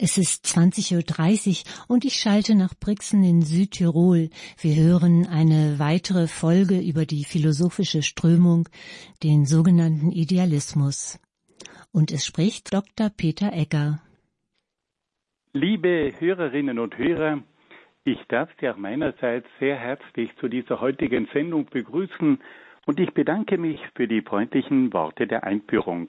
Es ist 20.30 Uhr und ich schalte nach Brixen in Südtirol. Wir hören eine weitere Folge über die philosophische Strömung, den sogenannten Idealismus. Und es spricht Dr. Peter Egger. Liebe Hörerinnen und Hörer, ich darf Sie auch meinerseits sehr herzlich zu dieser heutigen Sendung begrüßen und ich bedanke mich für die freundlichen Worte der Einführung.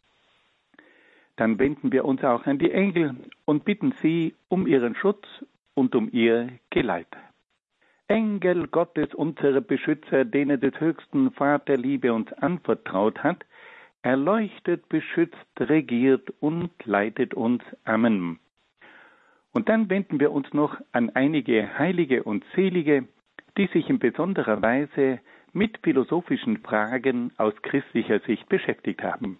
dann wenden wir uns auch an die Engel und bitten sie um ihren Schutz und um ihr Geleit. Engel Gottes, unsere Beschützer, denen des höchsten Vater Liebe uns anvertraut hat, erleuchtet, beschützt, regiert und leitet uns. Amen. Und dann wenden wir uns noch an einige Heilige und Selige, die sich in besonderer Weise mit philosophischen Fragen aus christlicher Sicht beschäftigt haben.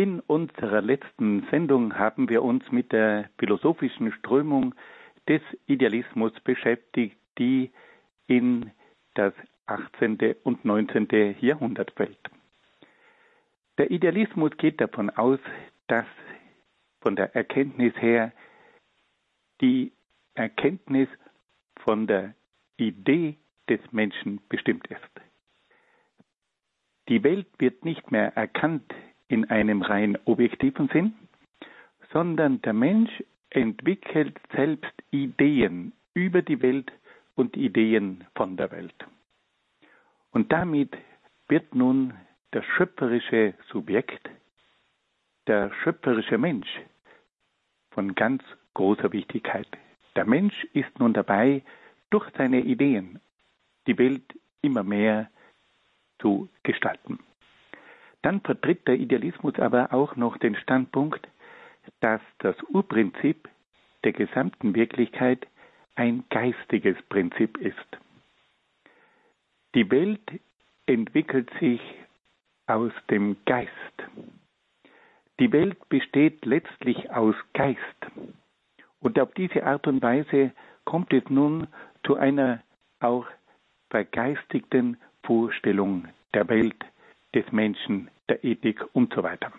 in unserer letzten Sendung haben wir uns mit der philosophischen Strömung des Idealismus beschäftigt, die in das 18. und 19. Jahrhundert fällt. Der Idealismus geht davon aus, dass von der Erkenntnis her die Erkenntnis von der Idee des Menschen bestimmt ist. Die Welt wird nicht mehr erkannt in einem rein objektiven Sinn, sondern der Mensch entwickelt selbst Ideen über die Welt und Ideen von der Welt. Und damit wird nun der schöpferische Subjekt, der schöpferische Mensch von ganz großer Wichtigkeit. Der Mensch ist nun dabei, durch seine Ideen die Welt immer mehr zu gestalten. Dann vertritt der Idealismus aber auch noch den Standpunkt, dass das Urprinzip der gesamten Wirklichkeit ein geistiges Prinzip ist. Die Welt entwickelt sich aus dem Geist. Die Welt besteht letztlich aus Geist. Und auf diese Art und Weise kommt es nun zu einer auch vergeistigten Vorstellung der Welt, des Menschen, der Ethik und so weiter.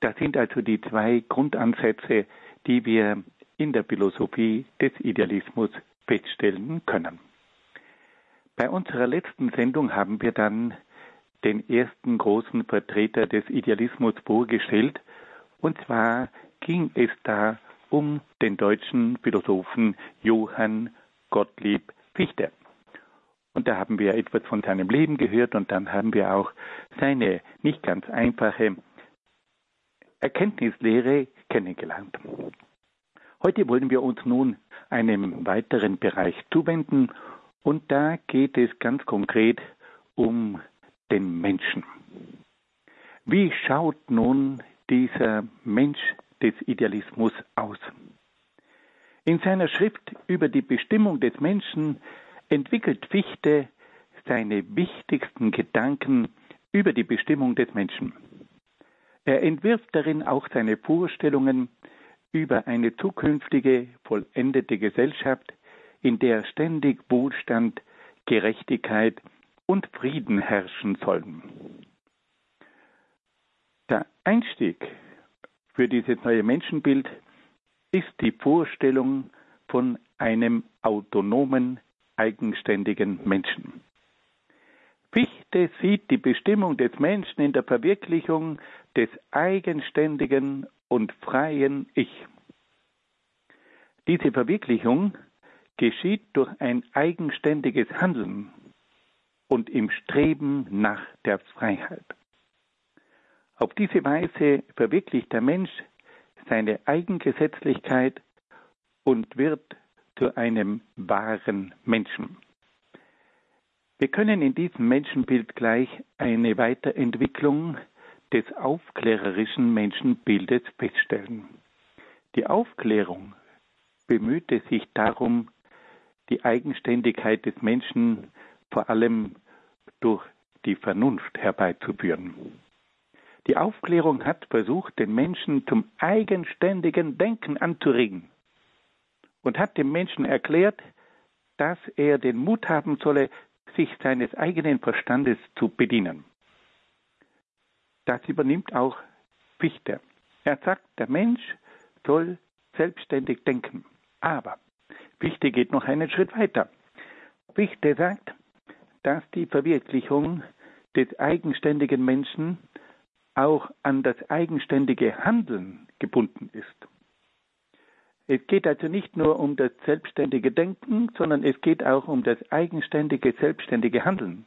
Das sind also die zwei Grundansätze, die wir in der Philosophie des Idealismus feststellen können. Bei unserer letzten Sendung haben wir dann den ersten großen Vertreter des Idealismus vorgestellt, und zwar ging es da um den deutschen Philosophen Johann Gottlieb Fichte. Und da haben wir etwas von seinem Leben gehört und dann haben wir auch seine nicht ganz einfache Erkenntnislehre kennengelernt. Heute wollen wir uns nun einem weiteren Bereich zuwenden und da geht es ganz konkret um den Menschen. Wie schaut nun dieser Mensch des Idealismus aus? In seiner Schrift über die Bestimmung des Menschen entwickelt Fichte seine wichtigsten Gedanken über die Bestimmung des Menschen. Er entwirft darin auch seine Vorstellungen über eine zukünftige vollendete Gesellschaft, in der ständig Wohlstand, Gerechtigkeit und Frieden herrschen sollen. Der Einstieg für dieses neue Menschenbild ist die Vorstellung von einem autonomen, eigenständigen Menschen. Fichte sieht die Bestimmung des Menschen in der Verwirklichung des eigenständigen und freien Ich. Diese Verwirklichung geschieht durch ein eigenständiges Handeln und im Streben nach der Freiheit. Auf diese Weise verwirklicht der Mensch seine Eigengesetzlichkeit und wird zu einem wahren Menschen. Wir können in diesem Menschenbild gleich eine Weiterentwicklung des aufklärerischen Menschenbildes feststellen. Die Aufklärung bemühte sich darum, die Eigenständigkeit des Menschen vor allem durch die Vernunft herbeizuführen. Die Aufklärung hat versucht, den Menschen zum eigenständigen Denken anzuregen und hat dem Menschen erklärt, dass er den Mut haben solle, sich seines eigenen Verstandes zu bedienen. Das übernimmt auch Fichte. Er sagt, der Mensch soll selbstständig denken. Aber Fichte geht noch einen Schritt weiter. Fichte sagt, dass die Verwirklichung des eigenständigen Menschen auch an das eigenständige Handeln gebunden ist. Es geht also nicht nur um das selbstständige Denken, sondern es geht auch um das eigenständige, selbstständige Handeln.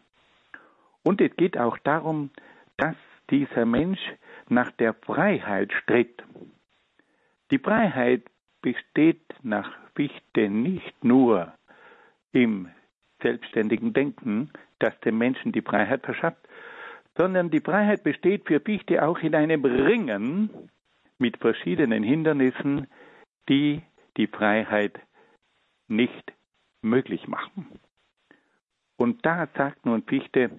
Und es geht auch darum, dass dieser Mensch nach der Freiheit strebt. Die Freiheit besteht nach Fichte nicht nur im selbstständigen Denken, das dem Menschen die Freiheit verschafft, sondern die Freiheit besteht für Fichte auch in einem Ringen mit verschiedenen Hindernissen, die die Freiheit nicht möglich machen. Und da sagt nun Fichte,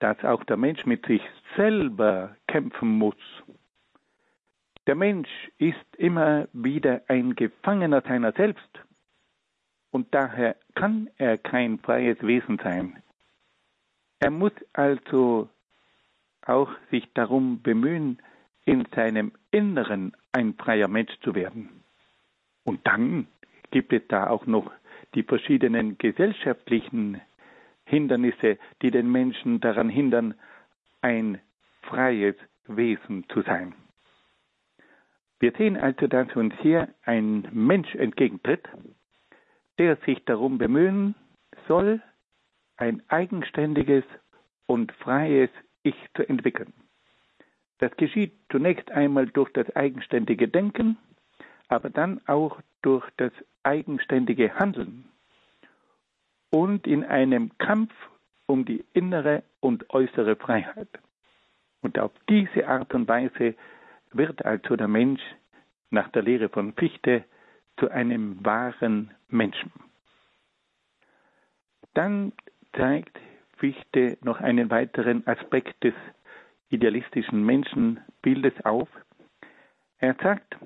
dass auch der Mensch mit sich selber kämpfen muss. Der Mensch ist immer wieder ein Gefangener seiner selbst und daher kann er kein freies Wesen sein. Er muss also auch sich darum bemühen, in seinem Inneren ein freier Mensch zu werden. Und dann gibt es da auch noch die verschiedenen gesellschaftlichen Hindernisse, die den Menschen daran hindern, ein freies Wesen zu sein. Wir sehen also, dass uns hier ein Mensch entgegentritt, der sich darum bemühen soll, ein eigenständiges und freies Ich zu entwickeln. Das geschieht zunächst einmal durch das eigenständige Denken, aber dann auch durch das eigenständige Handeln und in einem Kampf um die innere und äußere Freiheit. Und auf diese Art und Weise wird also der Mensch nach der Lehre von Fichte zu einem wahren Menschen. Dann zeigt Fichte noch einen weiteren Aspekt des idealistischen Menschenbildes auf. Er sagt,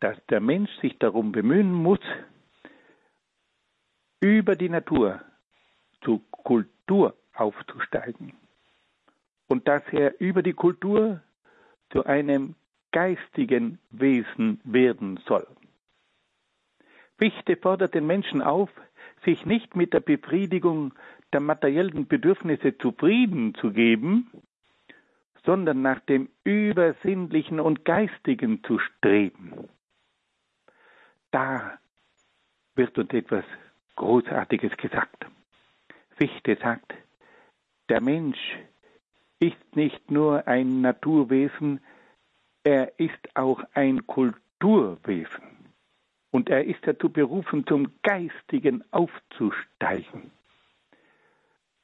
dass der Mensch sich darum bemühen muss, über die Natur zu Kultur aufzusteigen und dass er über die Kultur zu einem geistigen Wesen werden soll. Fichte fordert den Menschen auf, sich nicht mit der Befriedigung der materiellen Bedürfnisse zufrieden zu geben, sondern nach dem Übersinnlichen und Geistigen zu streben. Da wird uns etwas Großartiges gesagt. Fichte sagt, der Mensch ist nicht nur ein Naturwesen, er ist auch ein Kulturwesen. Und er ist dazu berufen, zum Geistigen aufzusteigen.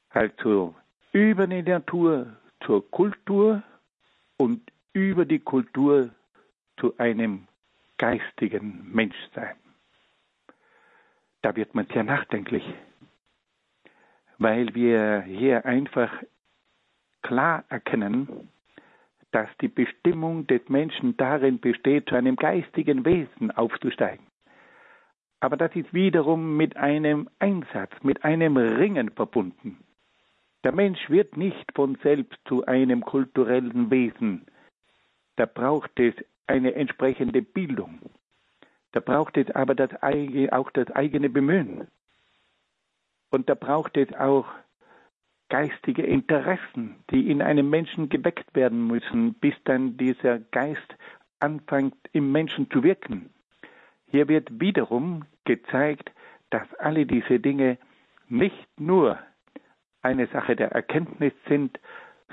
Also über die Natur zur Kultur und über die Kultur zu einem geistigen Menschsein. Da wird man sehr nachdenklich, weil wir hier einfach klar erkennen, dass die Bestimmung des Menschen darin besteht, zu einem geistigen Wesen aufzusteigen. Aber das ist wiederum mit einem Einsatz, mit einem Ringen verbunden. Der Mensch wird nicht von selbst zu einem kulturellen Wesen. Da braucht es eine entsprechende Bildung. Da braucht es aber das, auch das eigene Bemühen. Und da braucht es auch geistige Interessen, die in einem Menschen geweckt werden müssen, bis dann dieser Geist anfängt im Menschen zu wirken. Hier wird wiederum gezeigt, dass alle diese Dinge nicht nur eine Sache der Erkenntnis sind,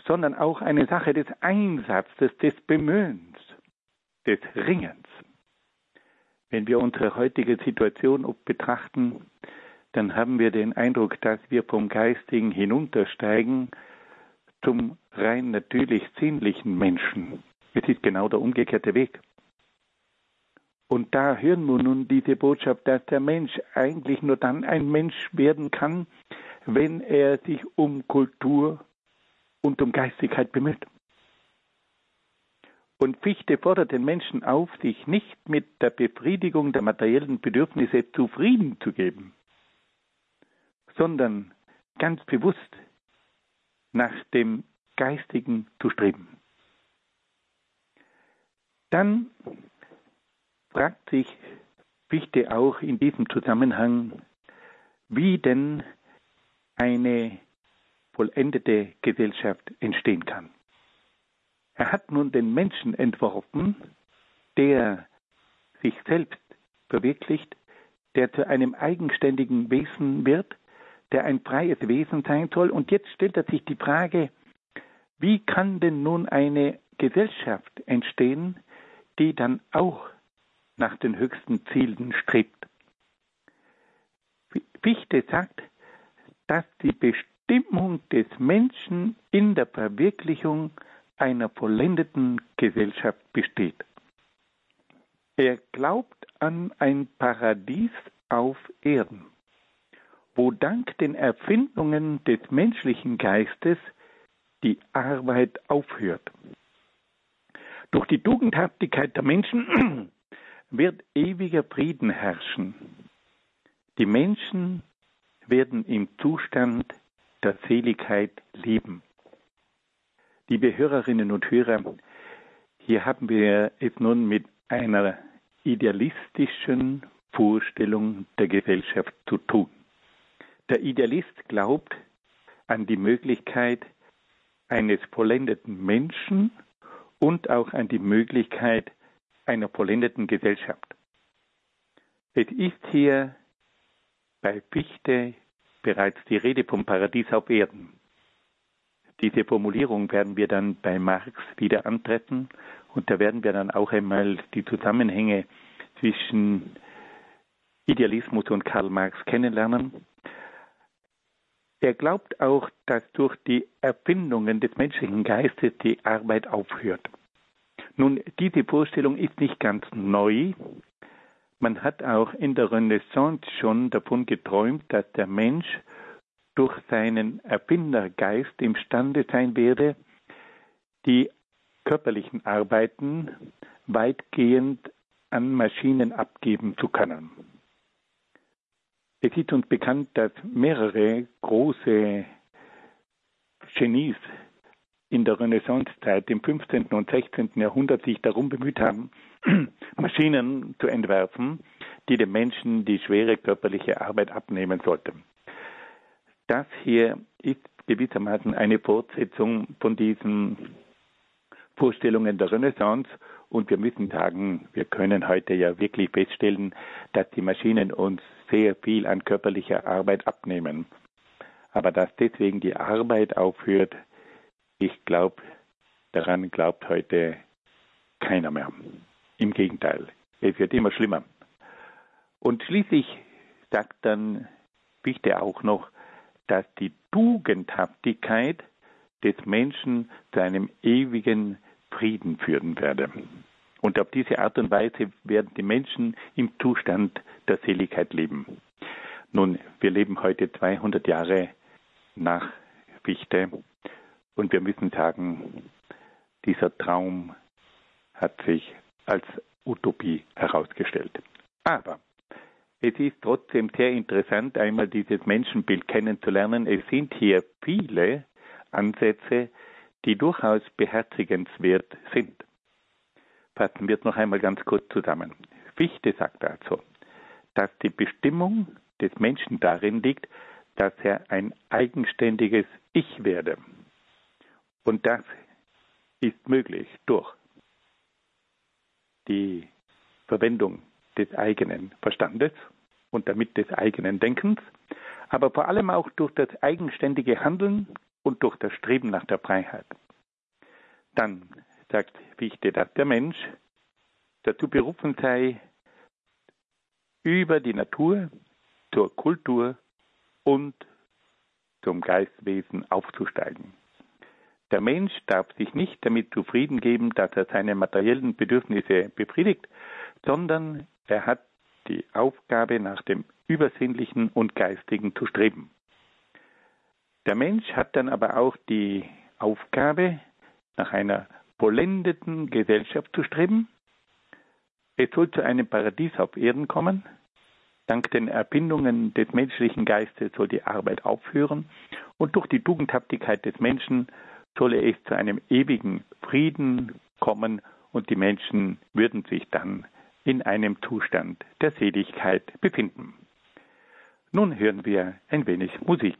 sondern auch eine Sache des Einsatzes, des Bemühens, des Ringens. Wenn wir unsere heutige Situation betrachten, dann haben wir den Eindruck, dass wir vom Geistigen hinuntersteigen zum rein natürlich sinnlichen Menschen. Es ist genau der umgekehrte Weg. Und da hören wir nun diese Botschaft, dass der Mensch eigentlich nur dann ein Mensch werden kann, wenn er sich um Kultur und um Geistigkeit bemüht. Und Fichte fordert den Menschen auf, sich nicht mit der Befriedigung der materiellen Bedürfnisse zufrieden zu geben, sondern ganz bewusst nach dem Geistigen zu streben. Dann fragt sich Fichte auch in diesem Zusammenhang, wie denn eine vollendete Gesellschaft entstehen kann. Er hat nun den Menschen entworfen, der sich selbst verwirklicht, der zu einem eigenständigen Wesen wird, der ein freies Wesen sein soll. Und jetzt stellt er sich die Frage, wie kann denn nun eine Gesellschaft entstehen, die dann auch nach den höchsten Zielen strebt? Fichte sagt, dass die Bestimmung des Menschen in der Verwirklichung einer vollendeten Gesellschaft besteht. Er glaubt an ein Paradies auf Erden wo dank den Erfindungen des menschlichen Geistes die Arbeit aufhört. Durch die Tugendhaftigkeit der Menschen wird ewiger Frieden herrschen. Die Menschen werden im Zustand der Seligkeit leben. Liebe Hörerinnen und Hörer, hier haben wir es nun mit einer idealistischen Vorstellung der Gesellschaft zu tun. Der Idealist glaubt an die Möglichkeit eines vollendeten Menschen und auch an die Möglichkeit einer vollendeten Gesellschaft. Es ist hier bei Fichte bereits die Rede vom Paradies auf Erden. Diese Formulierung werden wir dann bei Marx wieder antreffen und da werden wir dann auch einmal die Zusammenhänge zwischen Idealismus und Karl Marx kennenlernen. Er glaubt auch, dass durch die Erfindungen des menschlichen Geistes die Arbeit aufhört. Nun, diese Vorstellung ist nicht ganz neu. Man hat auch in der Renaissance schon davon geträumt, dass der Mensch durch seinen Erfindergeist imstande sein werde, die körperlichen Arbeiten weitgehend an Maschinen abgeben zu können. Es ist uns bekannt, dass mehrere große Genies in der Renaissancezeit im 15. und 16. Jahrhundert sich darum bemüht haben, Maschinen zu entwerfen, die dem Menschen die schwere körperliche Arbeit abnehmen sollten. Das hier ist gewissermaßen eine Fortsetzung von diesen Vorstellungen der Renaissance und wir müssen sagen, wir können heute ja wirklich feststellen, dass die Maschinen uns sehr viel an körperlicher Arbeit abnehmen. Aber dass deswegen die Arbeit aufhört, ich glaube, daran glaubt heute keiner mehr. Im Gegenteil, es wird immer schlimmer. Und schließlich sagt dann Fichte auch noch, dass die Tugendhaftigkeit des Menschen zu einem ewigen Frieden führen werde. Und auf diese Art und Weise werden die Menschen im Zustand der Seligkeit leben. Nun, wir leben heute 200 Jahre nach Fichte und wir müssen sagen, dieser Traum hat sich als Utopie herausgestellt. Aber es ist trotzdem sehr interessant, einmal dieses Menschenbild kennenzulernen. Es sind hier viele Ansätze, die durchaus beherzigenswert sind. Fassen wir es noch einmal ganz kurz zusammen. Fichte sagt also, dass die Bestimmung des Menschen darin liegt, dass er ein eigenständiges Ich werde. Und das ist möglich durch die Verwendung des eigenen Verstandes und damit des eigenen Denkens, aber vor allem auch durch das eigenständige Handeln und durch das Streben nach der Freiheit. Dann sagt Fichte, dass der Mensch dazu berufen sei, über die Natur zur Kultur und zum Geistwesen aufzusteigen. Der Mensch darf sich nicht damit zufrieden geben, dass er seine materiellen Bedürfnisse befriedigt, sondern er hat die Aufgabe, nach dem Übersinnlichen und Geistigen zu streben. Der Mensch hat dann aber auch die Aufgabe, nach einer vollendeten Gesellschaft zu streben. Es soll zu einem Paradies auf Erden kommen. Dank den Erfindungen des menschlichen Geistes soll die Arbeit aufhören und durch die Tugendhaftigkeit des Menschen solle es zu einem ewigen Frieden kommen und die Menschen würden sich dann in einem Zustand der Seligkeit befinden. Nun hören wir ein wenig Musik.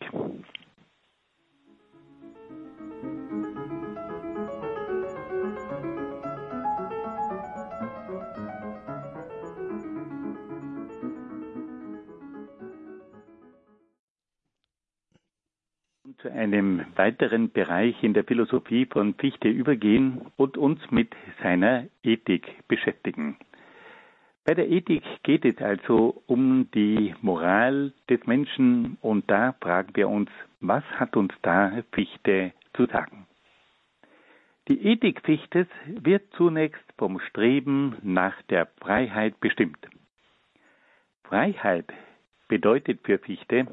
Einem weiteren Bereich in der Philosophie von Fichte übergehen und uns mit seiner Ethik beschäftigen. Bei der Ethik geht es also um die Moral des Menschen und da fragen wir uns, was hat uns da Fichte zu sagen? Die Ethik Fichtes wird zunächst vom Streben nach der Freiheit bestimmt. Freiheit bedeutet für Fichte,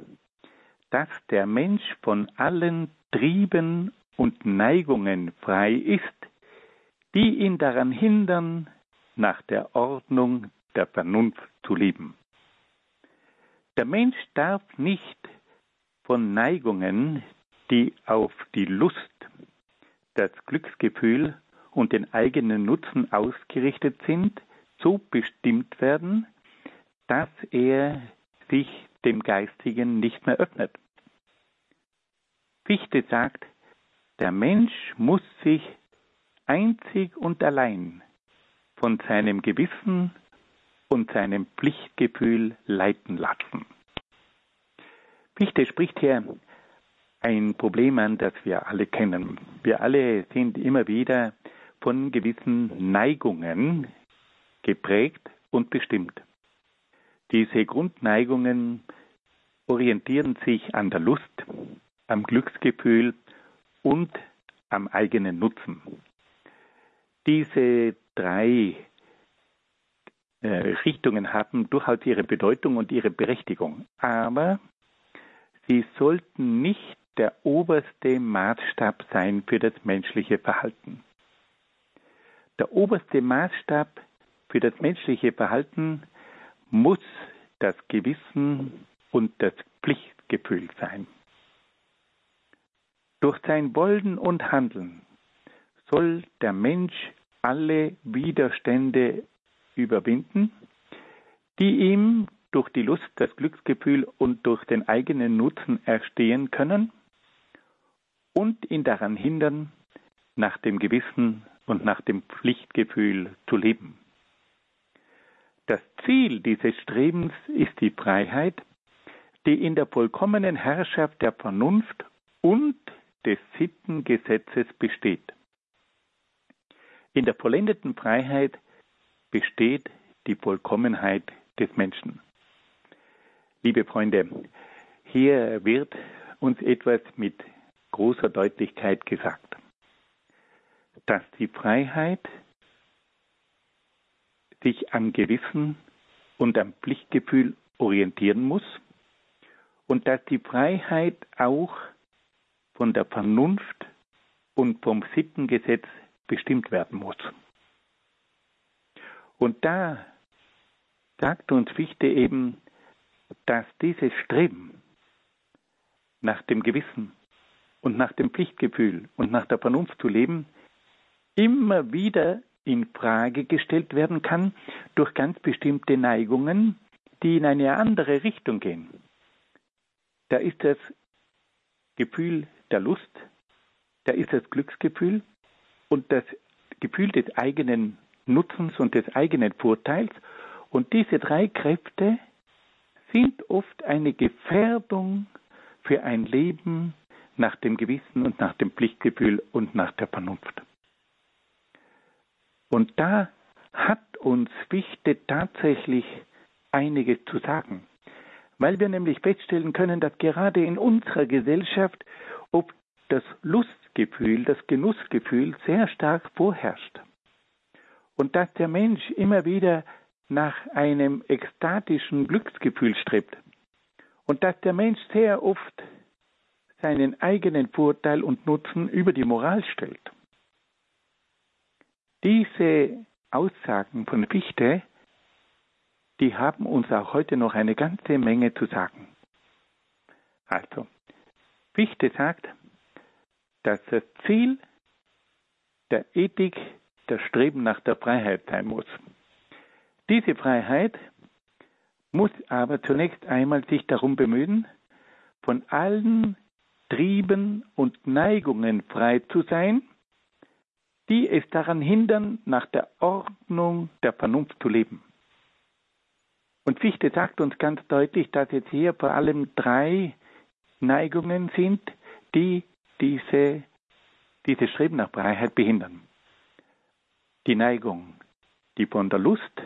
dass der Mensch von allen Trieben und Neigungen frei ist, die ihn daran hindern, nach der Ordnung der Vernunft zu leben. Der Mensch darf nicht von Neigungen, die auf die Lust, das Glücksgefühl und den eigenen Nutzen ausgerichtet sind, so bestimmt werden, dass er sich dem Geistigen nicht mehr öffnet. Fichte sagt, der Mensch muss sich einzig und allein von seinem Gewissen und seinem Pflichtgefühl leiten lassen. Fichte spricht hier ein Problem an, das wir alle kennen. Wir alle sind immer wieder von gewissen Neigungen geprägt und bestimmt. Diese Grundneigungen orientieren sich an der Lust, am Glücksgefühl und am eigenen Nutzen. Diese drei äh, Richtungen haben durchaus ihre Bedeutung und ihre Berechtigung. Aber sie sollten nicht der oberste Maßstab sein für das menschliche Verhalten. Der oberste Maßstab für das menschliche Verhalten muss das Gewissen und das Pflichtgefühl sein. Durch sein Wollen und Handeln soll der Mensch alle Widerstände überwinden, die ihm durch die Lust, das Glücksgefühl und durch den eigenen Nutzen erstehen können und ihn daran hindern, nach dem Gewissen und nach dem Pflichtgefühl zu leben. Das Ziel dieses Strebens ist die Freiheit, die in der vollkommenen Herrschaft der Vernunft und des Sittengesetzes besteht. In der vollendeten Freiheit besteht die Vollkommenheit des Menschen. Liebe Freunde, hier wird uns etwas mit großer Deutlichkeit gesagt, dass die Freiheit sich am Gewissen und am Pflichtgefühl orientieren muss und dass die Freiheit auch von der Vernunft und vom Sittengesetz bestimmt werden muss. Und da sagt uns Fichte eben, dass dieses Streben nach dem Gewissen und nach dem Pflichtgefühl und nach der Vernunft zu leben immer wieder in Frage gestellt werden kann durch ganz bestimmte Neigungen, die in eine andere Richtung gehen. Da ist das Gefühl der Lust, da ist das Glücksgefühl und das Gefühl des eigenen Nutzens und des eigenen Vorteils. Und diese drei Kräfte sind oft eine Gefährdung für ein Leben nach dem Gewissen und nach dem Pflichtgefühl und nach der Vernunft. Und da hat uns Fichte tatsächlich einiges zu sagen, weil wir nämlich feststellen können, dass gerade in unserer Gesellschaft ob das Lustgefühl, das Genussgefühl sehr stark vorherrscht. Und dass der Mensch immer wieder nach einem ekstatischen Glücksgefühl strebt. Und dass der Mensch sehr oft seinen eigenen Vorteil und Nutzen über die Moral stellt. Diese Aussagen von Fichte, die haben uns auch heute noch eine ganze Menge zu sagen. Also, Fichte sagt, dass das Ziel der Ethik das Streben nach der Freiheit sein muss. Diese Freiheit muss aber zunächst einmal sich darum bemühen, von allen Trieben und Neigungen frei zu sein, die es daran hindern, nach der Ordnung der Vernunft zu leben. Und Fichte sagt uns ganz deutlich, dass es hier vor allem drei Neigungen sind, die diese, dieses Streben nach Freiheit behindern. Die Neigung, die von der Lust,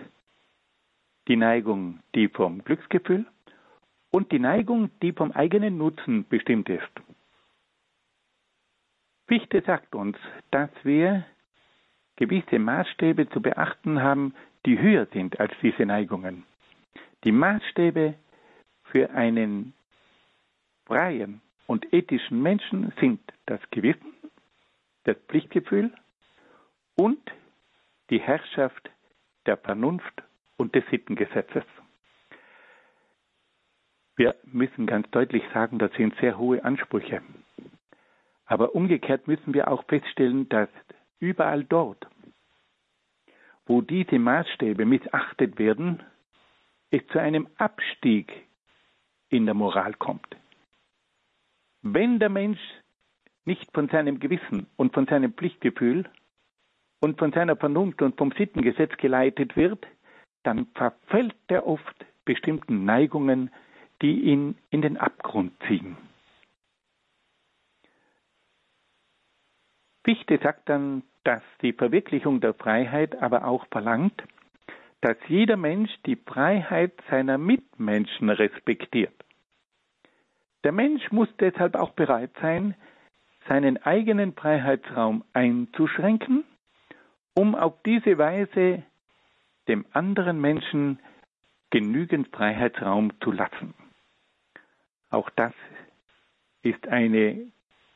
die Neigung, die vom Glücksgefühl und die Neigung, die vom eigenen Nutzen bestimmt ist. Fichte sagt uns, dass wir gewisse Maßstäbe zu beachten haben, die höher sind als diese Neigungen. Die Maßstäbe für einen freien und ethischen Menschen sind das Gewissen, das Pflichtgefühl und die Herrschaft der Vernunft und des Sittengesetzes. Wir müssen ganz deutlich sagen, das sind sehr hohe Ansprüche. Aber umgekehrt müssen wir auch feststellen, dass überall dort, wo diese Maßstäbe missachtet werden, es zu einem Abstieg in der Moral kommt. Wenn der Mensch nicht von seinem Gewissen und von seinem Pflichtgefühl und von seiner Vernunft und vom Sittengesetz geleitet wird, dann verfällt er oft bestimmten Neigungen, die ihn in den Abgrund ziehen. Fichte sagt dann, dass die Verwirklichung der Freiheit aber auch verlangt, dass jeder Mensch die Freiheit seiner Mitmenschen respektiert. Der Mensch muss deshalb auch bereit sein, seinen eigenen Freiheitsraum einzuschränken, um auf diese Weise dem anderen Menschen genügend Freiheitsraum zu lassen. Auch das ist eine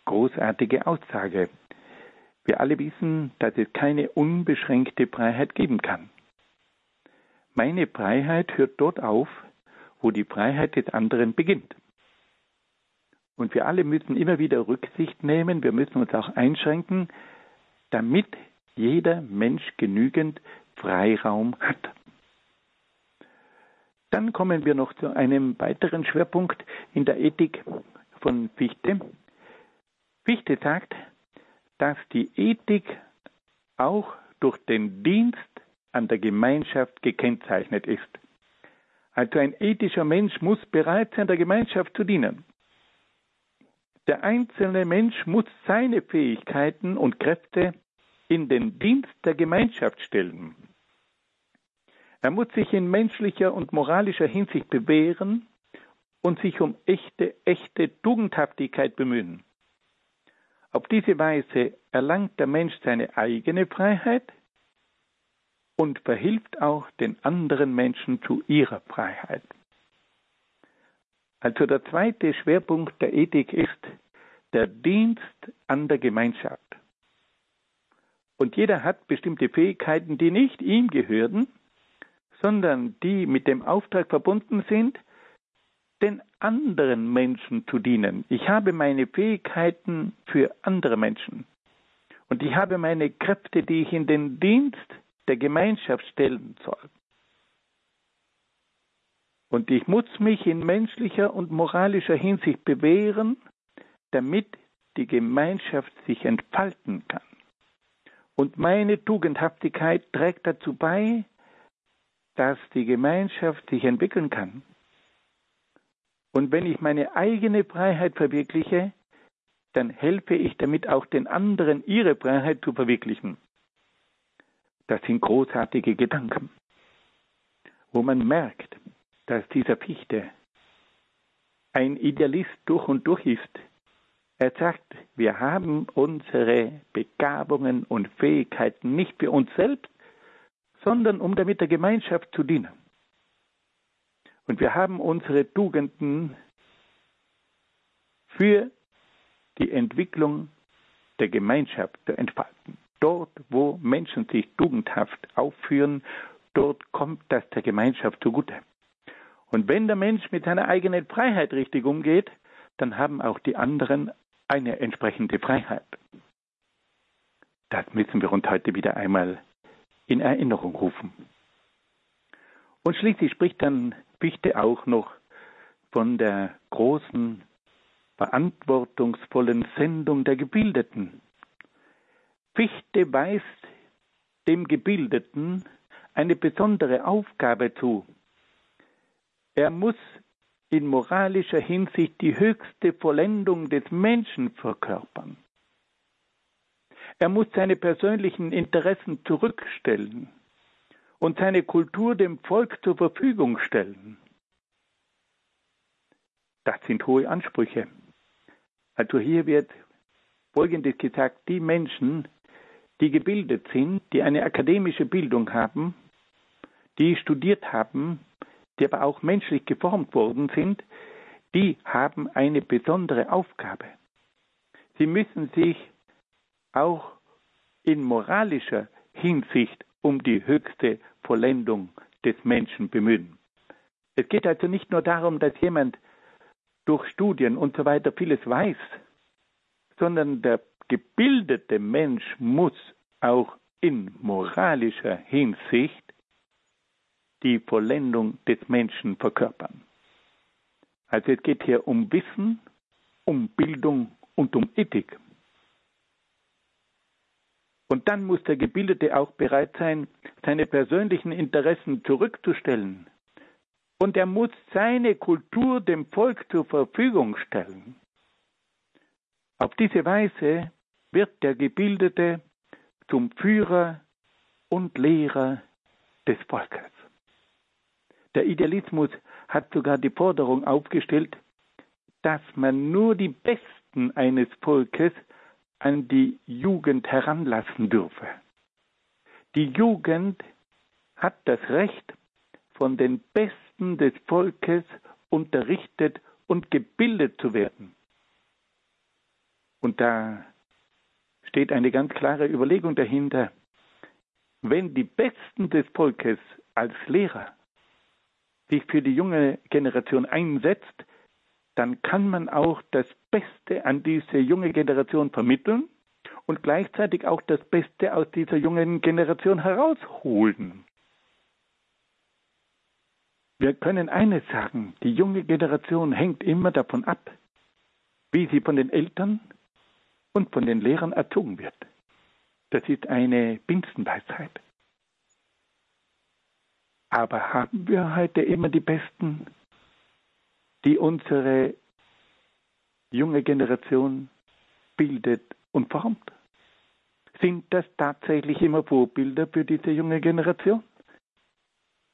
großartige Aussage. Wir alle wissen, dass es keine unbeschränkte Freiheit geben kann. Meine Freiheit hört dort auf, wo die Freiheit des anderen beginnt. Und wir alle müssen immer wieder Rücksicht nehmen, wir müssen uns auch einschränken, damit jeder Mensch genügend Freiraum hat. Dann kommen wir noch zu einem weiteren Schwerpunkt in der Ethik von Fichte. Fichte sagt, dass die Ethik auch durch den Dienst an der Gemeinschaft gekennzeichnet ist. Also ein ethischer Mensch muss bereit sein, der Gemeinschaft zu dienen. Der einzelne Mensch muss seine Fähigkeiten und Kräfte in den Dienst der Gemeinschaft stellen. Er muss sich in menschlicher und moralischer Hinsicht bewähren und sich um echte, echte Tugendhaftigkeit bemühen. Auf diese Weise erlangt der Mensch seine eigene Freiheit und verhilft auch den anderen Menschen zu ihrer Freiheit. Also der zweite Schwerpunkt der Ethik ist der Dienst an der Gemeinschaft. Und jeder hat bestimmte Fähigkeiten, die nicht ihm gehören, sondern die mit dem Auftrag verbunden sind, den anderen Menschen zu dienen. Ich habe meine Fähigkeiten für andere Menschen. Und ich habe meine Kräfte, die ich in den Dienst der Gemeinschaft stellen soll. Und ich muss mich in menschlicher und moralischer Hinsicht bewähren, damit die Gemeinschaft sich entfalten kann. Und meine Tugendhaftigkeit trägt dazu bei, dass die Gemeinschaft sich entwickeln kann. Und wenn ich meine eigene Freiheit verwirkliche, dann helfe ich damit auch den anderen, ihre Freiheit zu verwirklichen. Das sind großartige Gedanken, wo man merkt, dass dieser Fichte ein Idealist durch und durch ist. Er sagt, wir haben unsere Begabungen und Fähigkeiten nicht für uns selbst, sondern um damit der Gemeinschaft zu dienen. Und wir haben unsere Tugenden für die Entwicklung der Gemeinschaft zu entfalten. Dort, wo Menschen sich tugendhaft aufführen, dort kommt das der Gemeinschaft zugute. Und wenn der Mensch mit seiner eigenen Freiheit richtig umgeht, dann haben auch die anderen eine entsprechende Freiheit. Das müssen wir uns heute wieder einmal in Erinnerung rufen. Und schließlich spricht dann Fichte auch noch von der großen, verantwortungsvollen Sendung der Gebildeten. Fichte weist dem Gebildeten eine besondere Aufgabe zu. Er muss in moralischer Hinsicht die höchste Vollendung des Menschen verkörpern. Er muss seine persönlichen Interessen zurückstellen und seine Kultur dem Volk zur Verfügung stellen. Das sind hohe Ansprüche. Also hier wird Folgendes gesagt, die Menschen, die gebildet sind, die eine akademische Bildung haben, die studiert haben, die aber auch menschlich geformt worden sind, die haben eine besondere Aufgabe. Sie müssen sich auch in moralischer Hinsicht um die höchste Vollendung des Menschen bemühen. Es geht also nicht nur darum, dass jemand durch Studien und so weiter vieles weiß, sondern der gebildete Mensch muss auch in moralischer Hinsicht die Vollendung des Menschen verkörpern. Also es geht hier um Wissen, um Bildung und um Ethik. Und dann muss der Gebildete auch bereit sein, seine persönlichen Interessen zurückzustellen. Und er muss seine Kultur dem Volk zur Verfügung stellen. Auf diese Weise wird der Gebildete zum Führer und Lehrer des Volkes. Der Idealismus hat sogar die Forderung aufgestellt, dass man nur die Besten eines Volkes an die Jugend heranlassen dürfe. Die Jugend hat das Recht, von den Besten des Volkes unterrichtet und gebildet zu werden. Und da steht eine ganz klare Überlegung dahinter. Wenn die Besten des Volkes als Lehrer sich für die junge Generation einsetzt, dann kann man auch das Beste an diese junge Generation vermitteln und gleichzeitig auch das Beste aus dieser jungen Generation herausholen. Wir können eines sagen, die junge Generation hängt immer davon ab, wie sie von den Eltern und von den Lehrern erzogen wird. Das ist eine Binsenweisheit. Aber haben wir heute immer die Besten die unsere junge Generation bildet und formt? Sind das tatsächlich immer Vorbilder für diese junge Generation?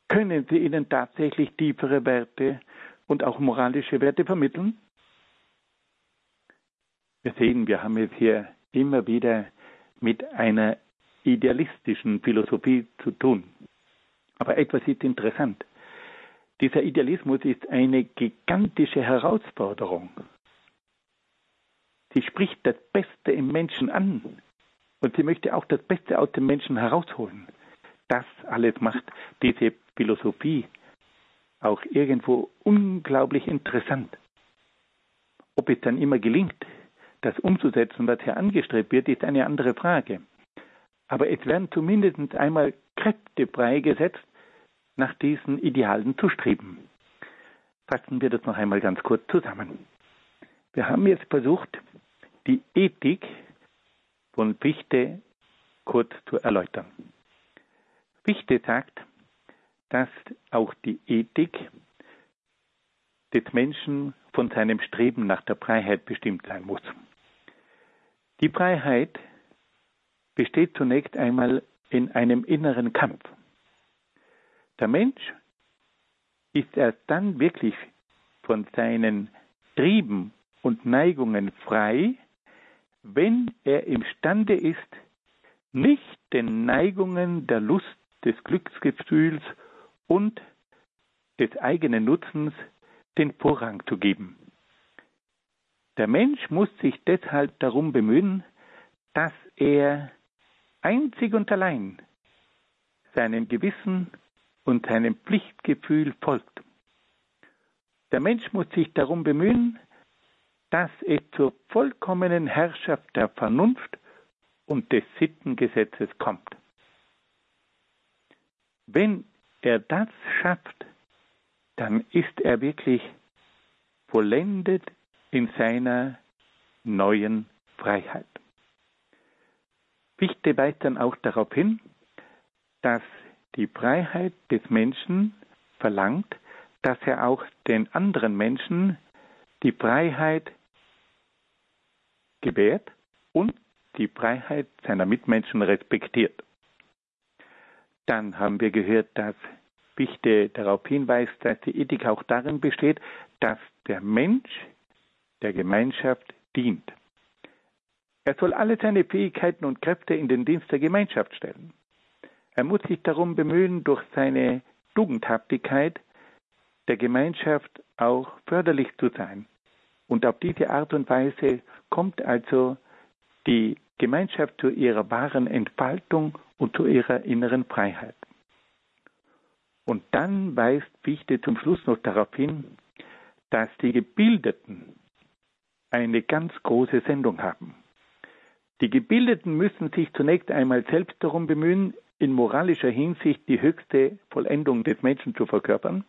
Können sie ihnen tatsächlich tiefere Werte und auch moralische Werte vermitteln? Wir sehen, wir haben es hier immer wieder mit einer idealistischen Philosophie zu tun. Aber etwas ist interessant. Dieser Idealismus ist eine gigantische Herausforderung. Sie spricht das Beste im Menschen an und sie möchte auch das Beste aus dem Menschen herausholen. Das alles macht diese Philosophie auch irgendwo unglaublich interessant. Ob es dann immer gelingt, das umzusetzen, was hier angestrebt wird, ist eine andere Frage. Aber es werden zumindest einmal Kräfte freigesetzt, nach diesen Idealen zu streben. Fassen wir das noch einmal ganz kurz zusammen. Wir haben jetzt versucht, die Ethik von Fichte kurz zu erläutern. Fichte sagt, dass auch die Ethik des Menschen von seinem Streben nach der Freiheit bestimmt sein muss. Die Freiheit besteht zunächst einmal in einem inneren Kampf. Der Mensch ist erst dann wirklich von seinen Trieben und Neigungen frei, wenn er imstande ist, nicht den Neigungen der Lust, des Glücksgefühls und des eigenen Nutzens den Vorrang zu geben. Der Mensch muss sich deshalb darum bemühen, dass er einzig und allein seinem Gewissen und seinem Pflichtgefühl folgt. Der Mensch muss sich darum bemühen, dass es zur vollkommenen Herrschaft der Vernunft und des Sittengesetzes kommt. Wenn er das schafft, dann ist er wirklich vollendet in seiner neuen Freiheit. Fichte weist dann auch darauf hin, dass die Freiheit des Menschen verlangt, dass er auch den anderen Menschen die Freiheit gewährt und die Freiheit seiner Mitmenschen respektiert. Dann haben wir gehört, dass Fichte darauf hinweist, dass die Ethik auch darin besteht, dass der Mensch der Gemeinschaft dient. Er soll alle seine Fähigkeiten und Kräfte in den Dienst der Gemeinschaft stellen. Er muss sich darum bemühen, durch seine Tugendhaftigkeit der Gemeinschaft auch förderlich zu sein. Und auf diese Art und Weise kommt also die Gemeinschaft zu ihrer wahren Entfaltung und zu ihrer inneren Freiheit. Und dann weist Fichte zum Schluss noch darauf hin, dass die Gebildeten eine ganz große Sendung haben. Die Gebildeten müssen sich zunächst einmal selbst darum bemühen, in moralischer Hinsicht die höchste Vollendung des Menschen zu verkörpern.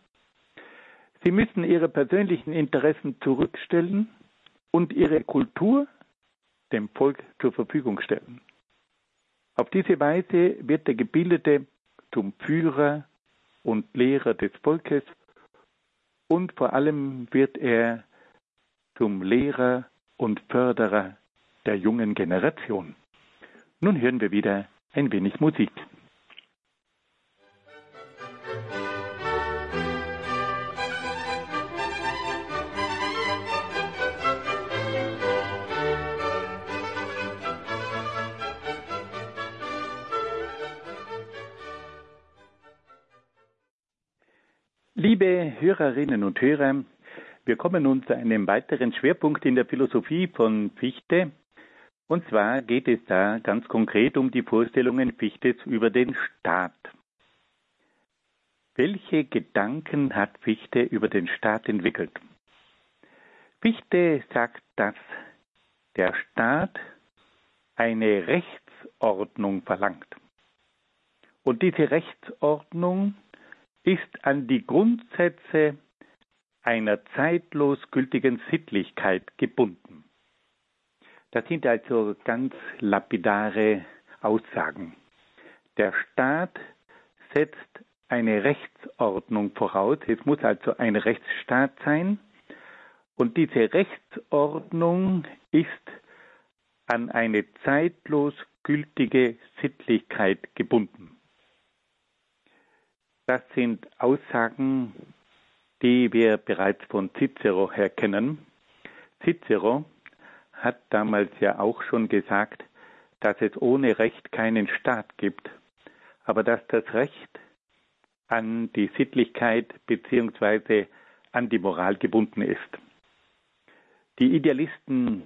Sie müssen ihre persönlichen Interessen zurückstellen und ihre Kultur dem Volk zur Verfügung stellen. Auf diese Weise wird der Gebildete zum Führer und Lehrer des Volkes und vor allem wird er zum Lehrer und Förderer der jungen Generation. Nun hören wir wieder ein wenig Musik. Liebe Hörerinnen und Hörer, wir kommen nun zu einem weiteren Schwerpunkt in der Philosophie von Fichte. Und zwar geht es da ganz konkret um die Vorstellungen Fichtes über den Staat. Welche Gedanken hat Fichte über den Staat entwickelt? Fichte sagt, dass der Staat eine Rechtsordnung verlangt. Und diese Rechtsordnung ist an die Grundsätze einer zeitlos gültigen Sittlichkeit gebunden. Das sind also ganz lapidare Aussagen. Der Staat setzt eine Rechtsordnung voraus. Es muss also ein Rechtsstaat sein. Und diese Rechtsordnung ist an eine zeitlos gültige Sittlichkeit gebunden. Das sind Aussagen, die wir bereits von Cicero her kennen. Cicero hat damals ja auch schon gesagt, dass es ohne Recht keinen Staat gibt, aber dass das Recht an die Sittlichkeit bzw. an die Moral gebunden ist. Die Idealisten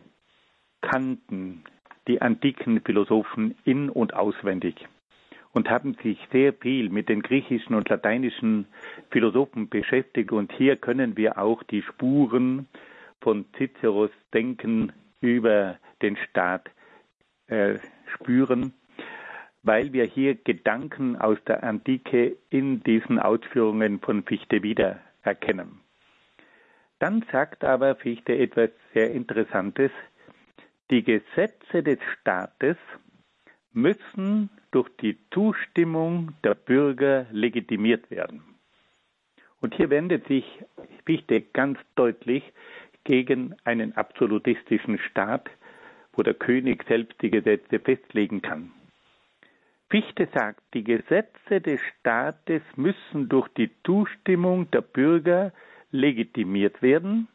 kannten die antiken Philosophen in und auswendig. Und haben sich sehr viel mit den griechischen und lateinischen Philosophen beschäftigt. Und hier können wir auch die Spuren von Ciceros Denken über den Staat äh, spüren, weil wir hier Gedanken aus der Antike in diesen Ausführungen von Fichte wiedererkennen. Dann sagt aber Fichte etwas sehr Interessantes. Die Gesetze des Staates müssen durch die Zustimmung der Bürger legitimiert werden. Und hier wendet sich Fichte ganz deutlich gegen einen absolutistischen Staat, wo der König selbst die Gesetze festlegen kann. Fichte sagt, die Gesetze des Staates müssen durch die Zustimmung der Bürger legitimiert werden.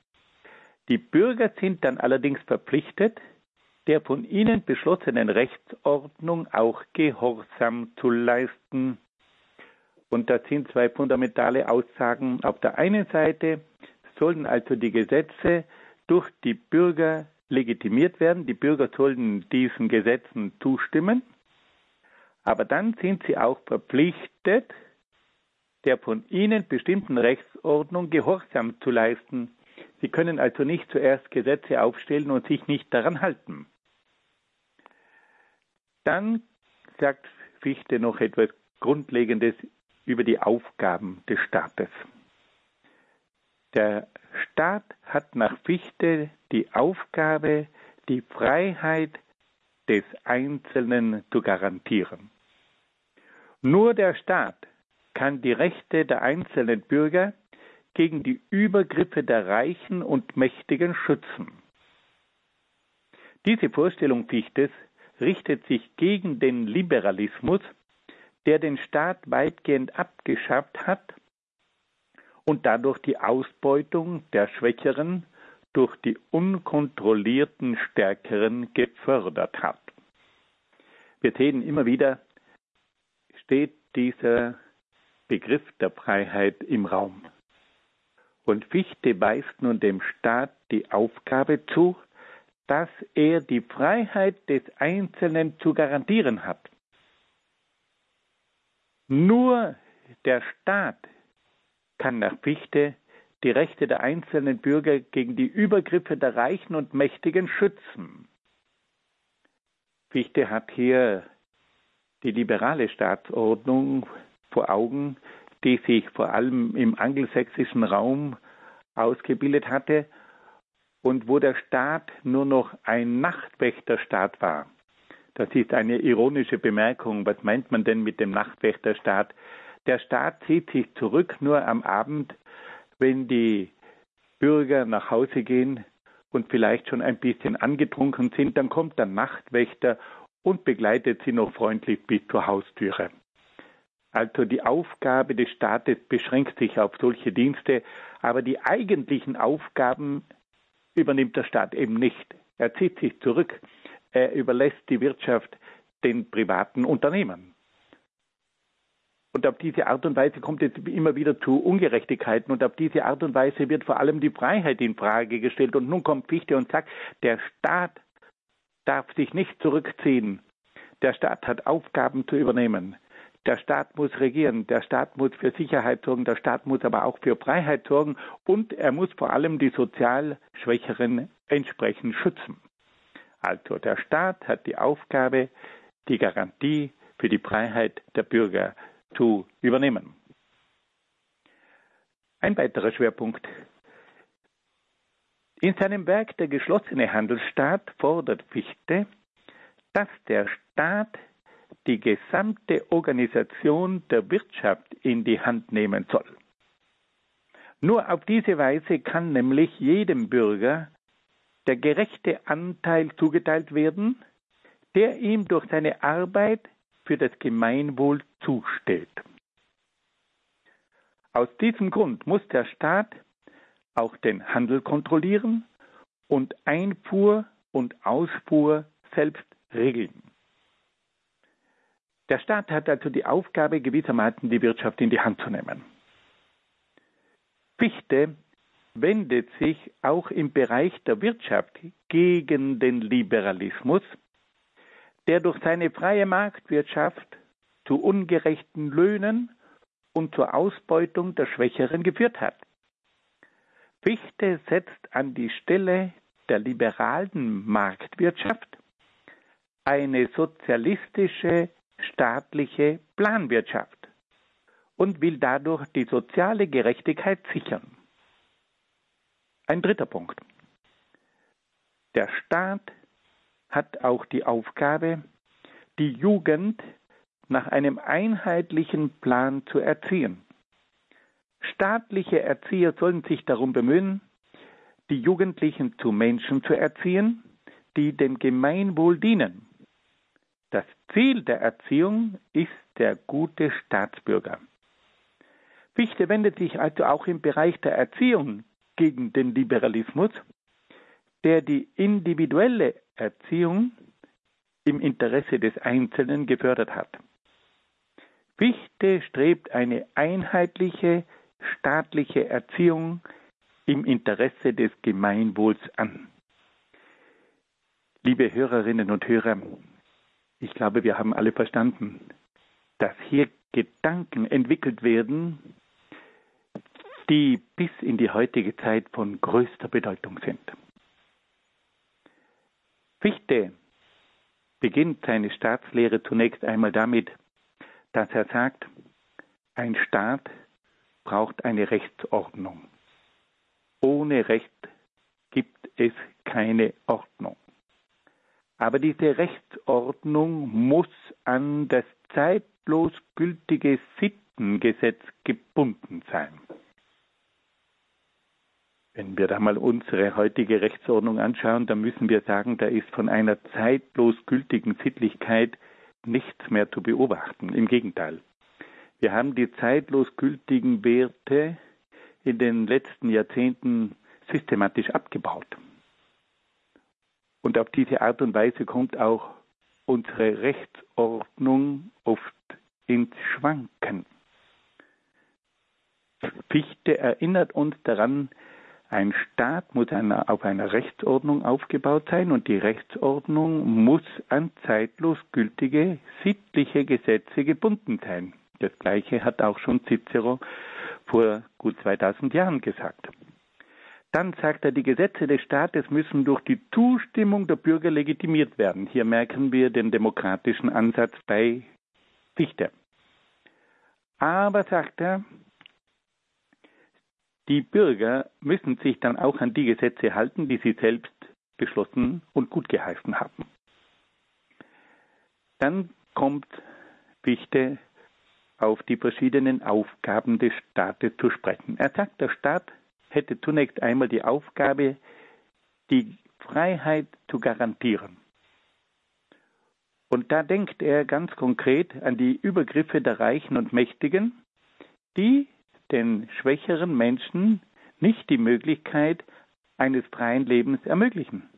Die Bürger sind dann allerdings verpflichtet, der von ihnen beschlossenen Rechtsordnung auch Gehorsam zu leisten. Und das sind zwei fundamentale Aussagen. Auf der einen Seite sollen also die Gesetze durch die Bürger legitimiert werden. Die Bürger sollen diesen Gesetzen zustimmen. Aber dann sind sie auch verpflichtet, der von ihnen bestimmten Rechtsordnung Gehorsam zu leisten. Sie können also nicht zuerst Gesetze aufstellen und sich nicht daran halten. Dann sagt Fichte noch etwas Grundlegendes über die Aufgaben des Staates. Der Staat hat nach Fichte die Aufgabe, die Freiheit des Einzelnen zu garantieren. Nur der Staat kann die Rechte der einzelnen Bürger gegen die Übergriffe der Reichen und Mächtigen schützen. Diese Vorstellung Fichtes richtet sich gegen den Liberalismus, der den Staat weitgehend abgeschafft hat und dadurch die Ausbeutung der Schwächeren durch die unkontrollierten Stärkeren gefördert hat. Wir sehen immer wieder, steht dieser Begriff der Freiheit im Raum. Und Fichte weist nun dem Staat die Aufgabe zu, dass er die Freiheit des Einzelnen zu garantieren hat. Nur der Staat kann nach Fichte die Rechte der einzelnen Bürger gegen die Übergriffe der Reichen und Mächtigen schützen. Fichte hat hier die liberale Staatsordnung vor Augen, die sich vor allem im angelsächsischen Raum ausgebildet hatte und wo der Staat nur noch ein Nachtwächterstaat war. Das ist eine ironische Bemerkung. Was meint man denn mit dem Nachtwächterstaat? Der Staat zieht sich zurück nur am Abend, wenn die Bürger nach Hause gehen und vielleicht schon ein bisschen angetrunken sind, dann kommt der Nachtwächter und begleitet sie noch freundlich bis zur Haustüre. Also die Aufgabe des Staates beschränkt sich auf solche Dienste, aber die eigentlichen Aufgaben übernimmt der Staat eben nicht. Er zieht sich zurück, er überlässt die Wirtschaft den privaten Unternehmen. Und auf diese Art und Weise kommt es immer wieder zu Ungerechtigkeiten und auf diese Art und Weise wird vor allem die Freiheit in Frage gestellt. Und nun kommt Fichte und sagt, der Staat darf sich nicht zurückziehen. Der Staat hat Aufgaben zu übernehmen. Der Staat muss regieren, der Staat muss für Sicherheit sorgen, der Staat muss aber auch für Freiheit sorgen und er muss vor allem die sozial Schwächeren entsprechend schützen. Also der Staat hat die Aufgabe, die Garantie für die Freiheit der Bürger zu übernehmen. Ein weiterer Schwerpunkt. In seinem Werk Der geschlossene Handelsstaat fordert Fichte, dass der Staat die gesamte Organisation der Wirtschaft in die Hand nehmen soll. Nur auf diese Weise kann nämlich jedem Bürger der gerechte Anteil zugeteilt werden, der ihm durch seine Arbeit für das Gemeinwohl zusteht. Aus diesem Grund muss der Staat auch den Handel kontrollieren und Einfuhr und Ausfuhr selbst regeln. Der Staat hat also die Aufgabe, gewissermaßen die Wirtschaft in die Hand zu nehmen. Fichte wendet sich auch im Bereich der Wirtschaft gegen den Liberalismus, der durch seine freie Marktwirtschaft zu ungerechten Löhnen und zur Ausbeutung der Schwächeren geführt hat. Fichte setzt an die Stelle der liberalen Marktwirtschaft eine sozialistische staatliche Planwirtschaft und will dadurch die soziale Gerechtigkeit sichern. Ein dritter Punkt. Der Staat hat auch die Aufgabe, die Jugend nach einem einheitlichen Plan zu erziehen. Staatliche Erzieher sollen sich darum bemühen, die Jugendlichen zu Menschen zu erziehen, die dem Gemeinwohl dienen. Das Ziel der Erziehung ist der gute Staatsbürger. Fichte wendet sich also auch im Bereich der Erziehung gegen den Liberalismus, der die individuelle Erziehung im Interesse des Einzelnen gefördert hat. Fichte strebt eine einheitliche staatliche Erziehung im Interesse des Gemeinwohls an. Liebe Hörerinnen und Hörer, ich glaube, wir haben alle verstanden, dass hier Gedanken entwickelt werden, die bis in die heutige Zeit von größter Bedeutung sind. Fichte beginnt seine Staatslehre zunächst einmal damit, dass er sagt, ein Staat braucht eine Rechtsordnung. Ohne Recht gibt es keine Ordnung. Aber diese Rechtsordnung muss an das zeitlos gültige Sittengesetz gebunden sein. Wenn wir da mal unsere heutige Rechtsordnung anschauen, dann müssen wir sagen, da ist von einer zeitlos gültigen Sittlichkeit nichts mehr zu beobachten. Im Gegenteil. Wir haben die zeitlos gültigen Werte in den letzten Jahrzehnten systematisch abgebaut. Und auf diese Art und Weise kommt auch unsere Rechtsordnung oft ins Schwanken. Fichte erinnert uns daran, ein Staat muss einer, auf einer Rechtsordnung aufgebaut sein und die Rechtsordnung muss an zeitlos gültige sittliche Gesetze gebunden sein. Das Gleiche hat auch schon Cicero vor gut 2000 Jahren gesagt. Dann sagt er, die Gesetze des Staates müssen durch die Zustimmung der Bürger legitimiert werden. Hier merken wir den demokratischen Ansatz bei Fichte. Aber, sagt er, die Bürger müssen sich dann auch an die Gesetze halten, die sie selbst beschlossen und gut geheißen haben. Dann kommt Fichte auf die verschiedenen Aufgaben des Staates zu sprechen. Er sagt, der Staat hätte zunächst einmal die Aufgabe, die Freiheit zu garantieren. Und da denkt er ganz konkret an die Übergriffe der Reichen und Mächtigen, die den schwächeren Menschen nicht die Möglichkeit eines freien Lebens ermöglichen.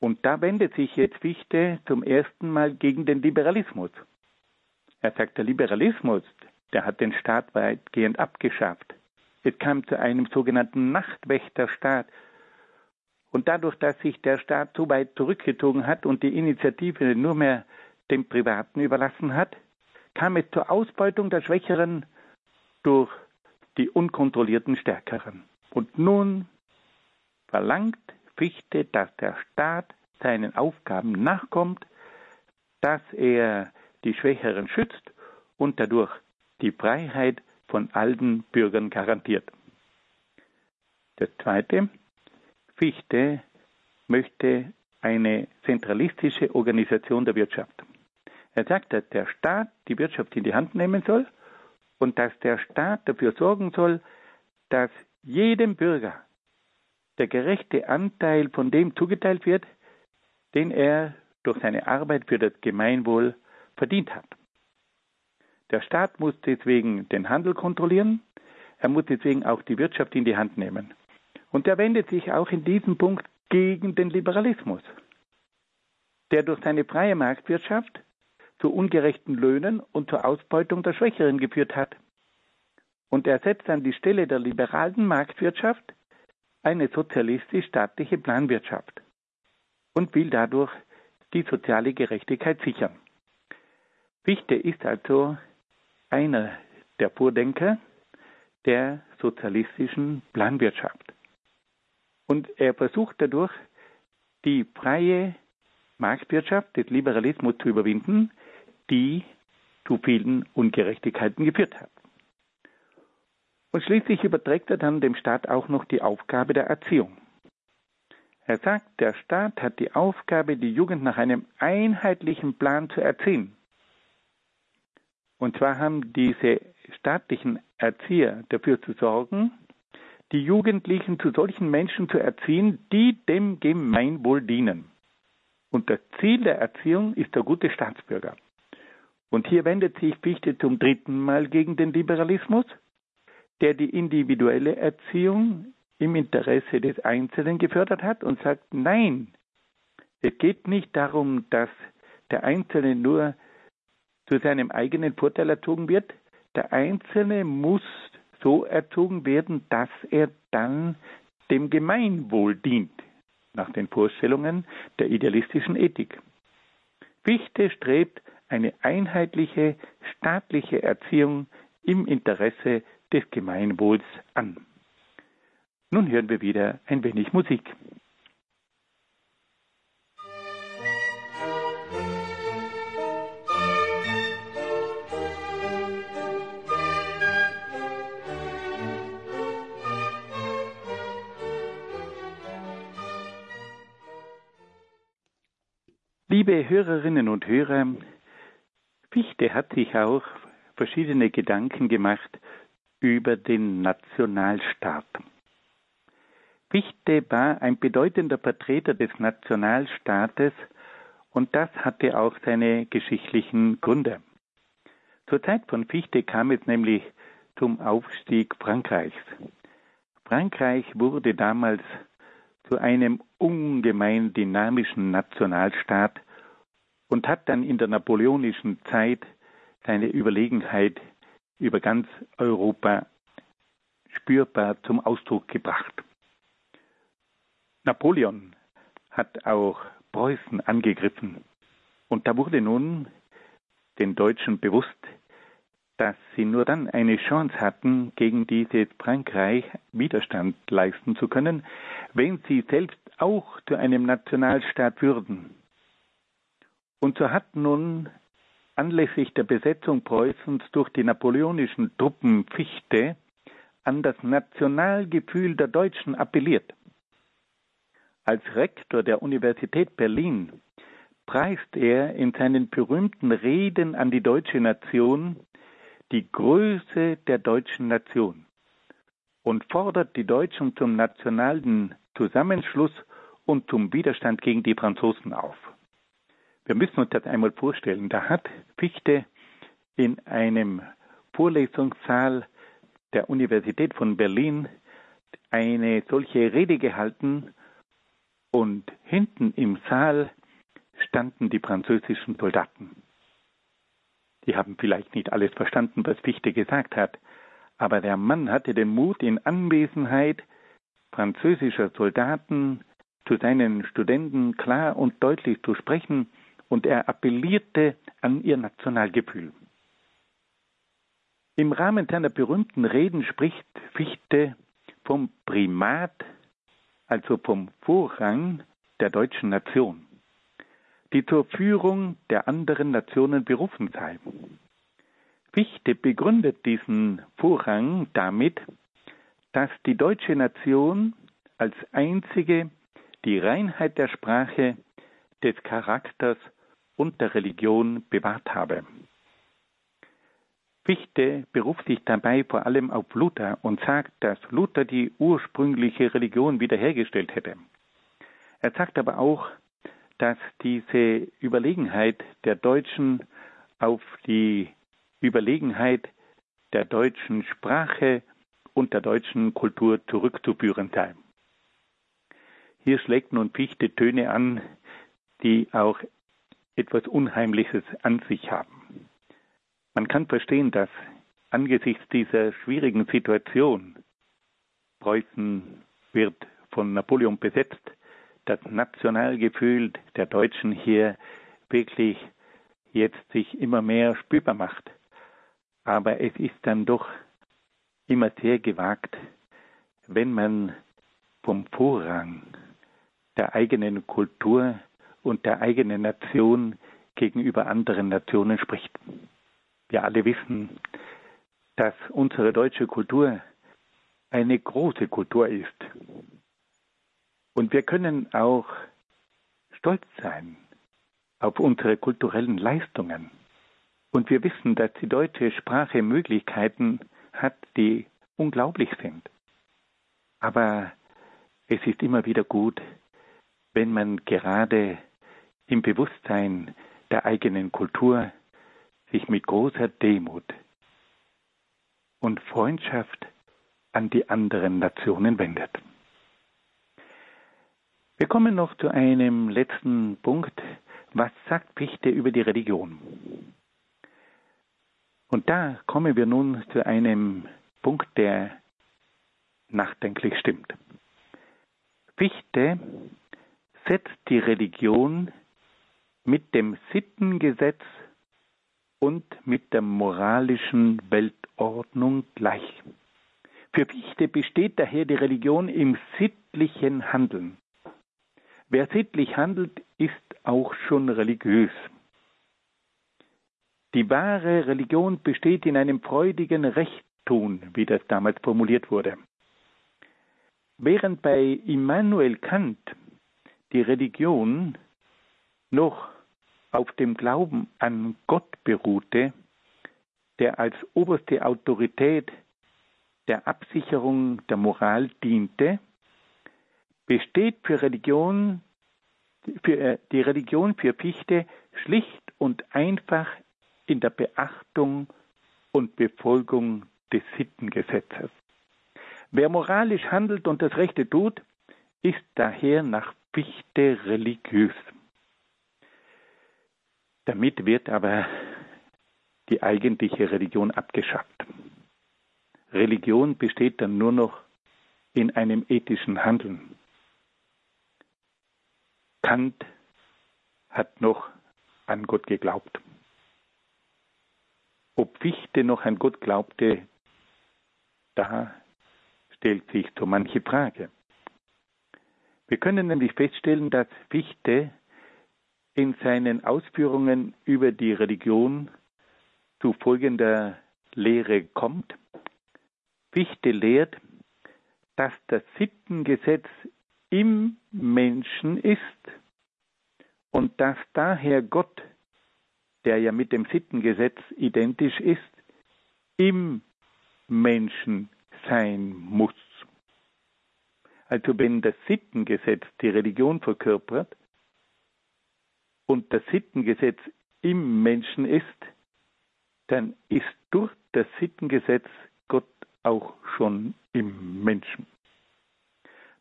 Und da wendet sich jetzt Fichte zum ersten Mal gegen den Liberalismus. Er sagt, der Liberalismus, der hat den Staat weitgehend abgeschafft. Es kam zu einem sogenannten Nachtwächterstaat. Und dadurch, dass sich der Staat so weit zurückgezogen hat und die Initiative nur mehr dem Privaten überlassen hat, kam es zur Ausbeutung der Schwächeren durch die unkontrollierten Stärkeren. Und nun verlangt Fichte, dass der Staat seinen Aufgaben nachkommt, dass er die Schwächeren schützt und dadurch die Freiheit von allen Bürgern garantiert. Das Zweite, Fichte möchte eine zentralistische Organisation der Wirtschaft. Er sagt, dass der Staat die Wirtschaft in die Hand nehmen soll und dass der Staat dafür sorgen soll, dass jedem Bürger der gerechte Anteil von dem zugeteilt wird, den er durch seine Arbeit für das Gemeinwohl verdient hat. Der Staat muss deswegen den Handel kontrollieren, er muss deswegen auch die Wirtschaft in die Hand nehmen. Und er wendet sich auch in diesem Punkt gegen den Liberalismus, der durch seine freie Marktwirtschaft zu ungerechten Löhnen und zur Ausbeutung der Schwächeren geführt hat. Und er setzt an die Stelle der liberalen Marktwirtschaft eine sozialistisch-staatliche Planwirtschaft und will dadurch die soziale Gerechtigkeit sichern. Fichte ist also einer der Vordenker der sozialistischen Planwirtschaft. Und er versucht dadurch, die freie Marktwirtschaft des Liberalismus zu überwinden, die zu vielen Ungerechtigkeiten geführt hat. Und schließlich überträgt er dann dem Staat auch noch die Aufgabe der Erziehung. Er sagt, der Staat hat die Aufgabe, die Jugend nach einem einheitlichen Plan zu erziehen. Und zwar haben diese staatlichen Erzieher dafür zu sorgen, die Jugendlichen zu solchen Menschen zu erziehen, die dem Gemeinwohl dienen. Und das Ziel der Erziehung ist der gute Staatsbürger. Und hier wendet sich Fichte zum dritten Mal gegen den Liberalismus, der die individuelle Erziehung im Interesse des Einzelnen gefördert hat und sagt, nein, es geht nicht darum, dass der Einzelne nur zu seinem eigenen Vorteil erzogen wird. Der Einzelne muss so erzogen werden, dass er dann dem Gemeinwohl dient, nach den Vorstellungen der idealistischen Ethik. Fichte strebt eine einheitliche staatliche Erziehung im Interesse des Gemeinwohls an. Nun hören wir wieder ein wenig Musik. Liebe Hörerinnen und Hörer, Fichte hat sich auch verschiedene Gedanken gemacht über den Nationalstaat. Fichte war ein bedeutender Vertreter des Nationalstaates und das hatte auch seine geschichtlichen Gründe. Zur Zeit von Fichte kam es nämlich zum Aufstieg Frankreichs. Frankreich wurde damals zu einem ungemein dynamischen Nationalstaat und hat dann in der napoleonischen Zeit seine Überlegenheit über ganz Europa spürbar zum Ausdruck gebracht. Napoleon hat auch Preußen angegriffen und da wurde nun den Deutschen bewusst, dass sie nur dann eine Chance hatten, gegen dieses Frankreich Widerstand leisten zu können, wenn sie selbst auch zu einem Nationalstaat würden. Und so hat nun anlässlich der Besetzung Preußens durch die napoleonischen Truppen Fichte an das Nationalgefühl der Deutschen appelliert. Als Rektor der Universität Berlin preist er in seinen berühmten Reden an die deutsche Nation die Größe der deutschen Nation und fordert die Deutschen zum nationalen Zusammenschluss und zum Widerstand gegen die Franzosen auf. Wir müssen uns das einmal vorstellen. Da hat Fichte in einem Vorlesungssaal der Universität von Berlin eine solche Rede gehalten und hinten im Saal standen die französischen Soldaten. Die haben vielleicht nicht alles verstanden, was Fichte gesagt hat, aber der Mann hatte den Mut, in Anwesenheit französischer Soldaten zu seinen Studenten klar und deutlich zu sprechen und er appellierte an ihr Nationalgefühl. Im Rahmen seiner berühmten Reden spricht Fichte vom Primat, also vom Vorrang der deutschen Nation, die zur Führung der anderen Nationen berufen sei. Fichte begründet diesen Vorrang damit, dass die deutsche Nation als einzige die Reinheit der Sprache, des Charakters und der Religion bewahrt habe. Fichte beruft sich dabei vor allem auf Luther und sagt, dass Luther die ursprüngliche Religion wiederhergestellt hätte. Er sagt aber auch, dass diese Überlegenheit der Deutschen auf die Überlegenheit der deutschen Sprache und der deutschen Kultur zurückzuführen sei. Hier schlägt nun Fichte Töne an, die auch etwas Unheimliches an sich haben. Man kann verstehen, dass angesichts dieser schwierigen Situation Preußen wird von Napoleon besetzt, das Nationalgefühl der Deutschen hier wirklich jetzt sich immer mehr spürbar macht. Aber es ist dann doch immer sehr gewagt, wenn man vom Vorrang der eigenen Kultur und der eigenen Nation gegenüber anderen Nationen spricht. Wir alle wissen, dass unsere deutsche Kultur eine große Kultur ist. Und wir können auch stolz sein auf unsere kulturellen Leistungen. Und wir wissen, dass die deutsche Sprache Möglichkeiten hat, die unglaublich sind. Aber es ist immer wieder gut, wenn man gerade im Bewusstsein der eigenen Kultur sich mit großer Demut und Freundschaft an die anderen Nationen wendet. Wir kommen noch zu einem letzten Punkt. Was sagt Fichte über die Religion? Und da kommen wir nun zu einem Punkt, der nachdenklich stimmt. Fichte setzt die Religion mit dem Sittengesetz und mit der moralischen Weltordnung gleich. Für Fichte besteht daher die Religion im sittlichen Handeln. Wer sittlich handelt, ist auch schon religiös. Die wahre Religion besteht in einem freudigen Rechttun, wie das damals formuliert wurde. Während bei Immanuel Kant die Religion noch auf dem Glauben an Gott beruhte, der als oberste Autorität der Absicherung der Moral diente, besteht für Religion, für äh, die Religion für Fichte schlicht und einfach in der Beachtung und Befolgung des Sittengesetzes. Wer moralisch handelt und das Rechte tut, ist daher nach Fichte religiös. Damit wird aber die eigentliche Religion abgeschafft. Religion besteht dann nur noch in einem ethischen Handeln. Kant hat noch an Gott geglaubt. Ob Fichte noch an Gott glaubte, da stellt sich so manche Frage. Wir können nämlich feststellen, dass Fichte in seinen Ausführungen über die Religion zu folgender Lehre kommt. Fichte lehrt, dass das Sittengesetz im Menschen ist und dass daher Gott, der ja mit dem Sittengesetz identisch ist, im Menschen sein muss. Also wenn das Sittengesetz die Religion verkörpert und das Sittengesetz im Menschen ist, dann ist durch das Sittengesetz Gott auch schon im Menschen.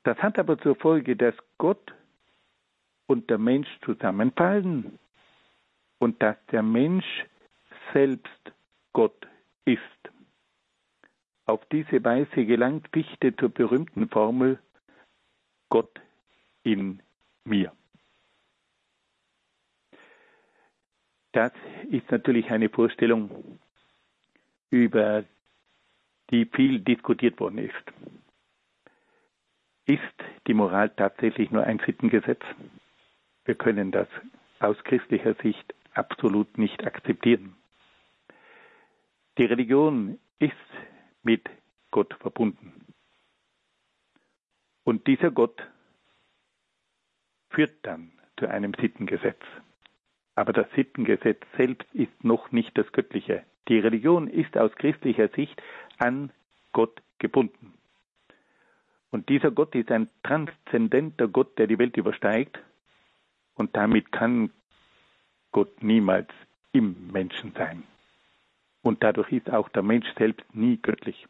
Das hat aber zur Folge, dass Gott und der Mensch zusammenfallen und dass der Mensch selbst Gott ist. Auf diese Weise gelangt Fichte zur berühmten Formel Gott in mir. Das ist natürlich eine Vorstellung, über die viel diskutiert worden ist. Ist die Moral tatsächlich nur ein Sittengesetz? Wir können das aus christlicher Sicht absolut nicht akzeptieren. Die Religion ist mit Gott verbunden. Und dieser Gott führt dann zu einem Sittengesetz. Aber das Sittengesetz selbst ist noch nicht das Göttliche. Die Religion ist aus christlicher Sicht an Gott gebunden. Und dieser Gott ist ein transzendenter Gott, der die Welt übersteigt. Und damit kann Gott niemals im Menschen sein. Und dadurch ist auch der Mensch selbst nie göttlich.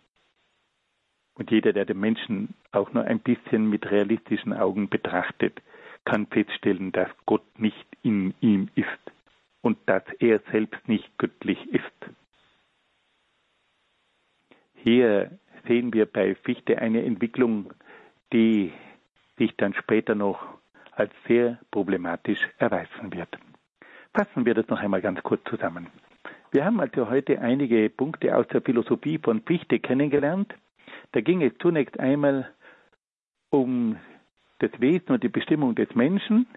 Und jeder, der den Menschen auch nur ein bisschen mit realistischen Augen betrachtet, kann feststellen, dass Gott nicht in ihm ist und dass er selbst nicht göttlich ist. Hier sehen wir bei Fichte eine Entwicklung, die sich dann später noch als sehr problematisch erweisen wird. Fassen wir das noch einmal ganz kurz zusammen. Wir haben also heute einige Punkte aus der Philosophie von Fichte kennengelernt. Da ging es zunächst einmal um das Wesen und die Bestimmung des Menschen.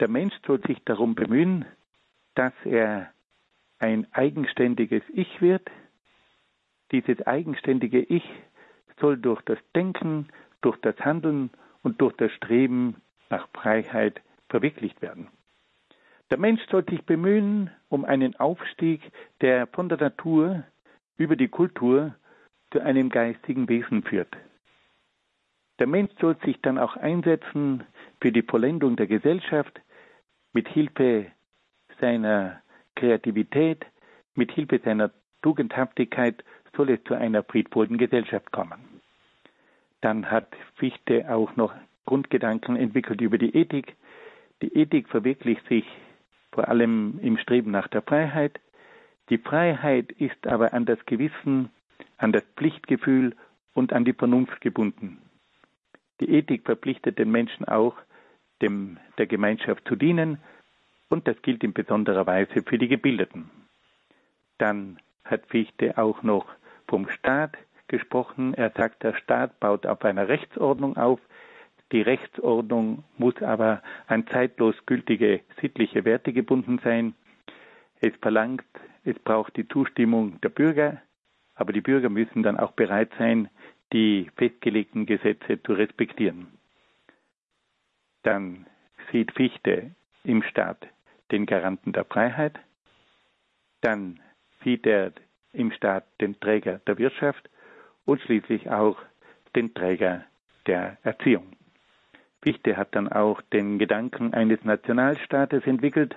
Der Mensch soll sich darum bemühen, dass er ein eigenständiges Ich wird. Dieses eigenständige Ich soll durch das Denken, durch das Handeln und durch das Streben nach Freiheit verwirklicht werden. Der Mensch soll sich bemühen um einen Aufstieg, der von der Natur über die Kultur zu einem geistigen Wesen führt. Der Mensch soll sich dann auch einsetzen für die Vollendung der Gesellschaft mit Hilfe seiner Kreativität, mit Hilfe seiner Tugendhaftigkeit soll es zu einer friedvollen Gesellschaft kommen. Dann hat Fichte auch noch Grundgedanken entwickelt über die Ethik. Die Ethik verwirklicht sich vor allem im Streben nach der Freiheit. Die Freiheit ist aber an das Gewissen, an das Pflichtgefühl und an die Vernunft gebunden. Die Ethik verpflichtet den Menschen auch, dem, der Gemeinschaft zu dienen, und das gilt in besonderer Weise für die Gebildeten. Dann hat Fichte auch noch vom Staat gesprochen. Er sagt, der Staat baut auf einer Rechtsordnung auf. Die Rechtsordnung muss aber an zeitlos gültige sittliche Werte gebunden sein. Es verlangt, es braucht die Zustimmung der Bürger, aber die Bürger müssen dann auch bereit sein, die festgelegten Gesetze zu respektieren. Dann sieht Fichte im Staat den Garanten der Freiheit, dann sieht er im Staat den Träger der Wirtschaft und schließlich auch den Träger der Erziehung. Fichte hat dann auch den Gedanken eines Nationalstaates entwickelt,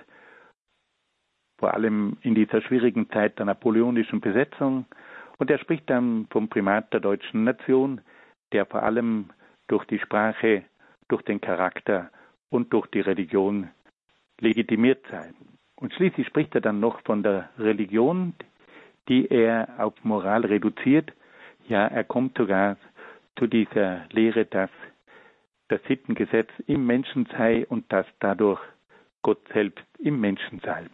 vor allem in dieser schwierigen Zeit der napoleonischen Besetzung, und er spricht dann vom Primat der deutschen Nation, der vor allem durch die Sprache, durch den Charakter und durch die Religion legitimiert sei. Und schließlich spricht er dann noch von der Religion, die er auf Moral reduziert. Ja, er kommt sogar zu dieser Lehre, dass das Sittengesetz im Menschen sei und dass dadurch Gott selbst im Menschen sei.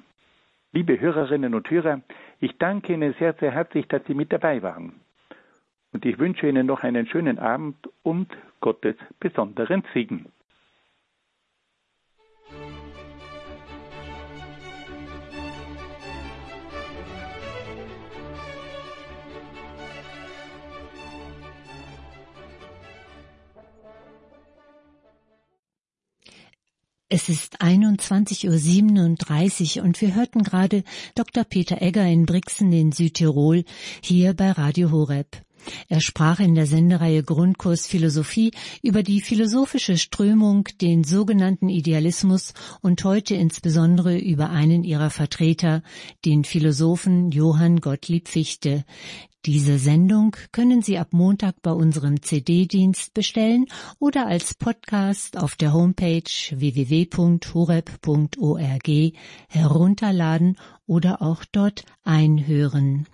Liebe Hörerinnen und Hörer, ich danke Ihnen sehr, sehr herzlich, dass Sie mit dabei waren. Und ich wünsche Ihnen noch einen schönen Abend und Gottes besonderen Segen. Es ist 21.37 Uhr und wir hörten gerade Dr. Peter Egger in Brixen in Südtirol hier bei Radio Horeb. Er sprach in der Sendereihe Grundkurs Philosophie über die philosophische Strömung, den sogenannten Idealismus und heute insbesondere über einen ihrer Vertreter, den Philosophen Johann Gottlieb Fichte. Diese Sendung können Sie ab Montag bei unserem CD-Dienst bestellen oder als Podcast auf der Homepage www.horeb.org herunterladen oder auch dort einhören.